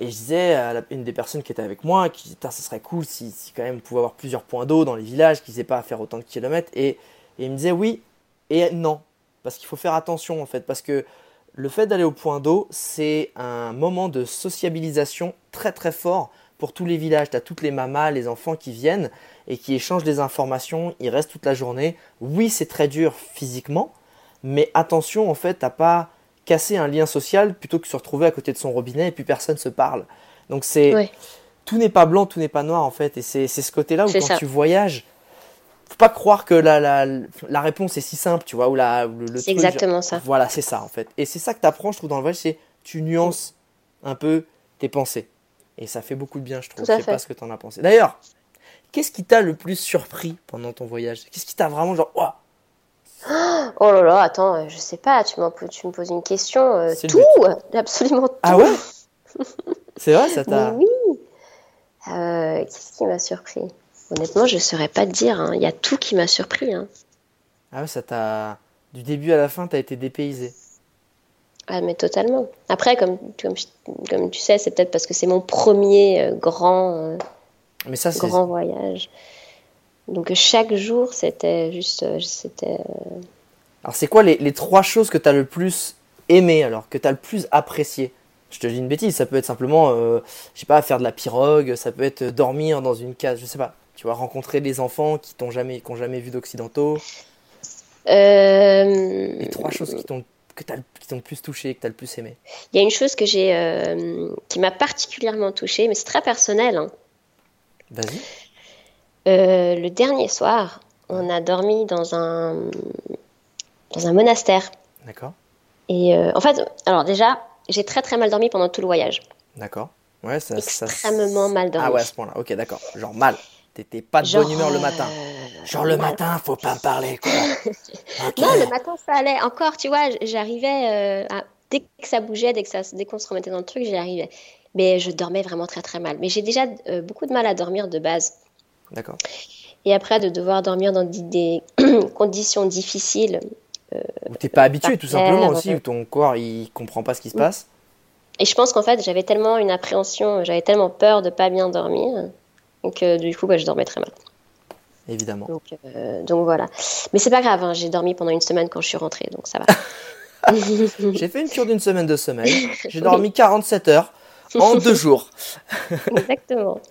Speaker 1: Et je disais à une des personnes qui était avec moi, qui disait, ça serait cool si, quand même on pouvait avoir plusieurs points d'eau dans les villages, qu'ils n'aient pas à faire autant de kilomètres. Et, il me disait oui et non. Parce qu'il faut faire attention en fait. Parce que le fait d'aller au point d'eau, c'est un moment de sociabilisation très très fort pour tous les villages. Tu as toutes les mamas, les enfants qui viennent et qui échangent des informations. Ils restent toute la journée. Oui, c'est très dur physiquement, mais attention, en fait, t'as pas cassé un lien social plutôt que se retrouver à côté de son robinet et puis personne se parle. Donc c'est tout n'est pas blanc, tout n'est pas noir en fait. Et c'est c'est ce côté-là où quand
Speaker 3: ça.
Speaker 1: tu voyages, faut pas croire que la, la, la réponse est si simple, tu vois, ou la, le, le
Speaker 3: C'est exactement ça.
Speaker 1: voilà, c'est ça en fait. Et c'est ça que tu apprends, je trouve, dans le voyage, c'est tu nuances un peu tes pensées. Et ça fait beaucoup de bien, je trouve. Je sais pas ce que tu en as pensé. D'ailleurs, qu'est-ce qui t'a le plus surpris pendant ton voyage? Qu'est-ce qui t'a vraiment genre,
Speaker 3: Oh là là, attends, euh, je sais pas, tu, tu me poses une question. euh, tout, absolument tout.
Speaker 1: Ah ouais C'est vrai, ça t'a.
Speaker 3: Oui. Euh, Qu'est-ce qui m'a surpris? Honnêtement, je saurais pas te dire. hein. Il y a tout qui m'a surpris. hein.
Speaker 1: Ah ouais, ça t'a. Du début à la fin, t'as été dépaysé.
Speaker 3: Ah, mais totalement. Après, comme, comme, comme tu sais, c'est peut-être parce que c'est mon premier euh, grand,
Speaker 1: Mais ça, c'est.
Speaker 3: grand voyage. Donc chaque jour, c'était juste, euh, c'était. euh,
Speaker 1: Alors, c'est quoi les, les trois choses que t'as le plus aimé, alors, que t'as le plus apprécié Je te dis une bêtise, ça peut être simplement, euh, je sais pas, faire de la pirogue, ça peut être dormir dans une case, je sais pas. Tu vois, rencontrer des enfants qui t'ont jamais, qui ont jamais vu d'occidentaux.
Speaker 3: Euh,
Speaker 1: Les trois choses qui t'ont que qui t'ont le plus touché, que t'as le plus aimé.
Speaker 3: Il y a une chose que j'ai, euh, qui m'a particulièrement touchée, mais c'est très personnel. hein.
Speaker 1: Vas-y.
Speaker 3: Euh, le dernier soir, on a dormi dans un, dans un monastère.
Speaker 1: D'accord.
Speaker 3: Et euh, en fait, alors déjà, j'ai très très mal dormi pendant tout le voyage.
Speaker 1: D'accord. Ouais, ça, ça-
Speaker 3: Extrêmement mal dormi.
Speaker 1: Ah ouais, à ce point-là. Ok, d'accord. Genre mal. T'étais pas de
Speaker 3: Genre,
Speaker 1: bonne humeur le matin.
Speaker 3: euh,
Speaker 1: Genre le
Speaker 3: mal.
Speaker 1: matin, faut pas me parler, quoi.
Speaker 3: Non, le matin, ça allait. Encore, tu vois, j'arrivais à- dès que ça bougeait, dès que ça, dès qu'on se remettait dans le truc, j'y arrivais. Mais je dormais vraiment très très mal. Mais j'ai déjà beaucoup de mal à dormir de base.
Speaker 1: D'accord.
Speaker 3: Et après, de devoir dormir dans des, des conditions difficiles.
Speaker 1: Ou t'es pas habitué, tout simplement aussi,
Speaker 3: ouais.
Speaker 1: ou ton corps, il comprend pas ce qui se passe.
Speaker 3: Et je pense qu'en fait, j'avais tellement une appréhension, j'avais tellement peur de pas bien dormir, que du coup, bah, je dormais très mal.
Speaker 1: Évidemment.
Speaker 3: Donc, euh, donc voilà. Mais c'est pas grave, hein, j'ai dormi pendant une semaine quand je suis rentrée, donc ça va.
Speaker 1: J'ai fait une cure d'une semaine de sommeil. J'ai dormi 47 heures en deux jours.
Speaker 3: Exactement.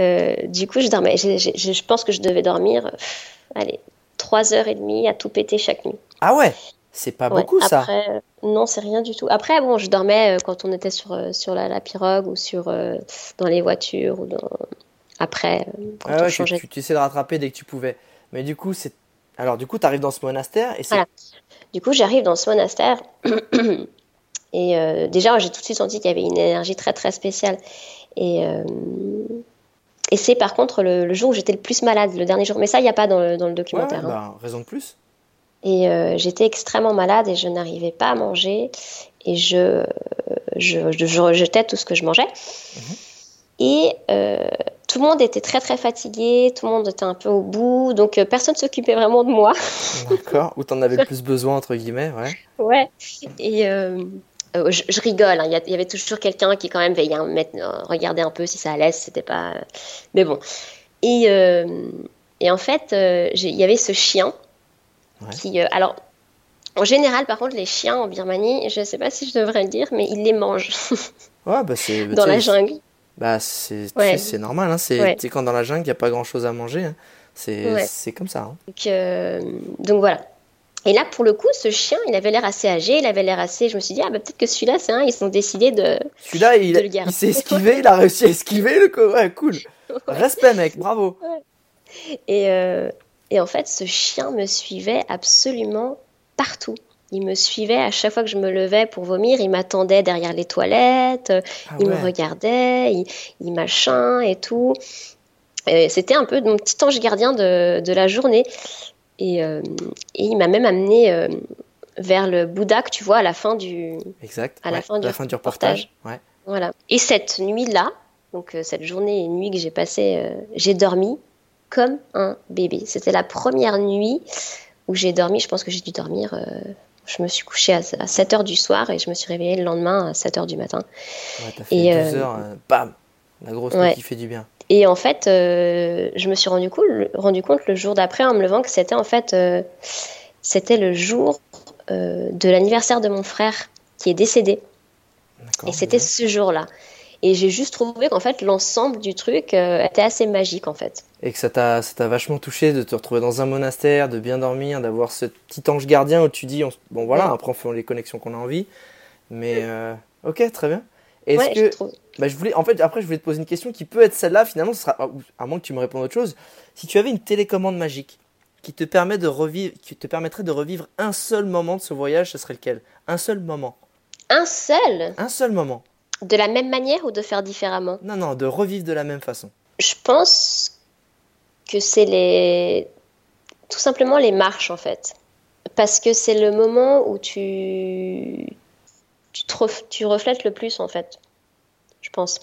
Speaker 3: Euh, du coup, je dormais. je pense que je devais dormir, pff, allez, trois heures et demie à tout péter chaque nuit.
Speaker 1: Ah ouais, c'est pas
Speaker 3: Ouais,
Speaker 1: beaucoup ça.
Speaker 3: Après, euh, non, c'est rien du tout. Après, bon, je dormais euh, quand on était sur, euh, sur la, la pirogue ou sur, dans les voitures ou dans... après, quand
Speaker 1: Ah ouais, tu,
Speaker 3: changeait.
Speaker 1: tu, tu essaies de rattraper dès que tu pouvais. Mais du coup, c'est. Alors, du coup, t'arrives dans ce monastère et c'est.
Speaker 3: Voilà. Du coup, j'arrive dans ce monastère et déjà, j'ai tout de suite senti qu'il y avait une énergie très très spéciale. Et, et c'est par contre le, le jour où j'étais le plus malade, le dernier jour. Mais ça, il n'y a pas dans le, dans le
Speaker 1: Ouais,
Speaker 3: documentaire.
Speaker 1: ouais,
Speaker 3: hein.
Speaker 1: bah, raison de plus.
Speaker 3: Et euh, j'étais extrêmement malade et je n'arrivais pas à manger. Et je, je, je, je rejetais tout ce que je mangeais. Et euh, tout le monde était très très fatigué, tout le monde était un peu au bout, donc euh, personne ne s'occupait vraiment de moi.
Speaker 1: D'accord. Où t'en avais plus besoin, entre guillemets, ouais.
Speaker 3: Ouais. Et euh, euh, je, je rigole, hein, il y, avait toujours quelqu'un qui quand même veillait, hein, mettre- euh, regarder un peu si ça allait, si c'était pas... Mais bon. Et, euh, et en fait, euh, il y avait ce chien
Speaker 1: Ouais.
Speaker 3: qui... euh, alors, en général, par contre, les chiens en Birmanie, je ne sais pas si je devrais le dire, mais ils les mangent
Speaker 1: Ouais, bah c'est.
Speaker 3: dans la jungle.
Speaker 1: Bah, c'est
Speaker 3: Ouais.
Speaker 1: normal, hein. C'est
Speaker 3: Ouais.
Speaker 1: quand dans la jungle, il n'y a pas grand chose à manger. hein. C'est comme ça. hein.
Speaker 3: Donc, euh, donc voilà. Et là, pour le coup, ce chien, il avait l'air assez âgé, il avait l'air assez... Je me suis dit, ah bah peut-être que celui-là, c'est un, ils ont décidé de...
Speaker 1: Celui-là, il, s'est esquivé, il a réussi à esquiver le co. Ouais, cool. Respect, mec, bravo.
Speaker 3: Et, euh, et en fait, ce chien me suivait absolument partout. Il me suivait à chaque fois que je me levais pour vomir. Il m'attendait derrière les toilettes.
Speaker 1: Ah
Speaker 3: il me regardait. Il, il machin et tout. C'était un peu mon petit ange gardien de, de la journée. Et, euh, et il m'a même amené euh, vers le Bouddha que tu vois à la fin du,
Speaker 1: exact,
Speaker 3: à la fin du,
Speaker 1: la fin du reportage. Ouais.
Speaker 3: Voilà. Et cette nuit-là, donc euh, cette journée et nuit que j'ai passée, j'ai dormi comme un bébé. C'était la première nuit où j'ai dormi. Je pense que j'ai dû dormir. je me suis couchée à, à 7 heures du soir et je me suis réveillée le lendemain à 7 heures du matin.
Speaker 1: Ouais, t'as fait
Speaker 3: Et,
Speaker 1: 12
Speaker 3: euh,
Speaker 1: heures, bam La grosse nuit
Speaker 3: Ouais.
Speaker 1: qui fait du bien.
Speaker 3: Et en fait, euh, je me suis rendu compte, rendu compte le jour d'après en me levant que c'était en fait euh, c'était le jour euh, de l'anniversaire de mon frère qui est décédé. Et c'était ce jour-là. Et j'ai juste trouvé qu'en fait l'ensemble du truc était assez magique en fait.
Speaker 1: Et que ça t'a vachement touché de te retrouver dans un monastère, de bien dormir, d'avoir ce petit ange gardien où tu dis, on bon voilà, après on fait les connexions qu'on a envie. Mais euh, ok, très bien. Est-ce
Speaker 3: Ouais,
Speaker 1: que. Bah, je voulais, en fait, après, je voulais te poser une question qui peut être celle-là, finalement, ce sera, ah, à moins que tu me répondes autre chose. Si tu avais une télécommande magique qui te, permet de revivre, qui te permettrait de revivre un seul moment de ce voyage, ce serait lequel? Un seul moment.
Speaker 3: Un seul,
Speaker 1: Un seul moment.
Speaker 3: de la même manière ou de faire différemment?
Speaker 1: Non, non, de revivre de la même façon.
Speaker 3: Je pense que c'est les tout simplement les marches en fait. Parce que c'est le moment où tu tu, te ref- tu reflètes le plus en fait. Je pense.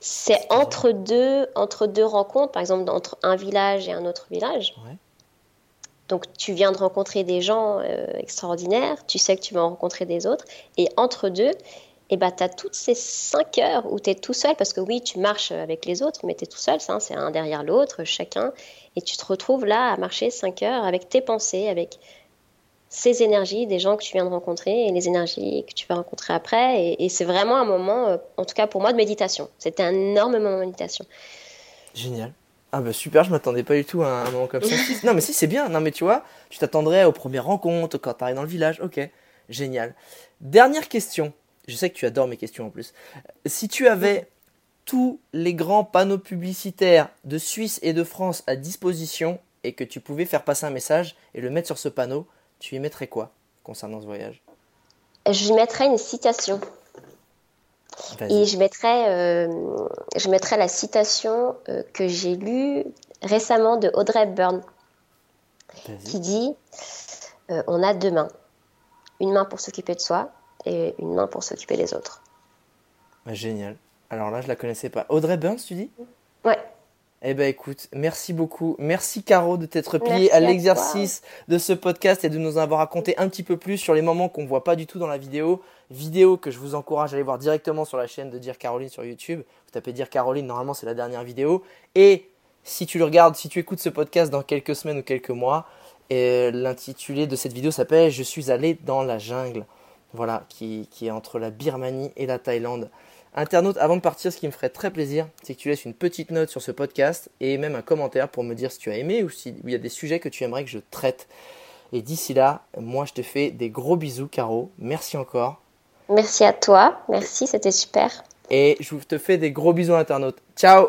Speaker 3: C'est entre deux entre deux rencontres, par exemple entre un village et un autre village.
Speaker 1: Ouais.
Speaker 3: Donc tu viens de rencontrer des gens euh, extraordinaires, tu sais que tu vas en rencontrer des autres, et entre deux, eh ben, tu as toutes ces cinq heures où tu es tout seul, parce que oui, tu marches avec les autres, mais tu es tout seul, ça, c'est un derrière l'autre, chacun, et tu te retrouves là à marcher cinq heures avec tes pensées, avec ces énergies des gens que tu viens de rencontrer et les énergies que tu vas rencontrer après. Et, c'est vraiment un moment, euh, en tout cas pour moi, de méditation. C'était un énorme moment de méditation.
Speaker 1: Génial. Ah bah super, je m'attendais pas du tout à un moment comme ça. Non mais si c'est bien, non mais tu vois, tu t'attendrais aux premières rencontres, quand t'arrives dans le village, ok, génial. Dernière question, je sais que tu adores mes questions en plus. Si tu avais tous les grands panneaux publicitaires de Suisse et de France à disposition et que tu pouvais faire passer un message et le mettre sur ce panneau, tu y mettrais quoi concernant ce voyage?
Speaker 3: Je mettrais une citation. Et je mettrais, euh, je mettrais la citation euh, que j'ai lue récemment de Audrey Hepburn qui dit euh, On a deux mains. Une main pour s'occuper de soi et une main pour s'occuper des autres.
Speaker 1: Bah, génial. Alors là, je la connaissais pas. Audrey Burns, tu dis?
Speaker 3: Ouais.
Speaker 1: Eh ben écoute, merci beaucoup. Merci Caro de t'être plié
Speaker 3: Merci
Speaker 1: à l'exercice de ce podcast et de nous avoir raconté un petit peu plus sur les moments qu'on voit pas du tout dans la vidéo. Vidéo que je vous encourage à aller voir directement sur la chaîne de Dire Caroline sur YouTube. Vous tapez Dire Caroline, normalement c'est la dernière vidéo. Et si tu le regardes, si tu écoutes ce podcast dans quelques semaines ou quelques mois, l'intitulé de cette vidéo s'appelle Je suis allé dans la jungle. Voilà, qui, qui est entre la Birmanie et la Thaïlande. Internaute, avant de partir, ce qui me ferait très plaisir, c'est que tu laisses une petite note sur ce podcast et même un commentaire pour me dire si tu as aimé ou s'il y a des sujets que tu aimerais que je traite. Et d'ici là, moi je te fais des gros bisous, Caro. Merci encore.
Speaker 3: Merci à toi. Merci, c'était super.
Speaker 1: Et je te fais des gros bisous, internaute. Ciao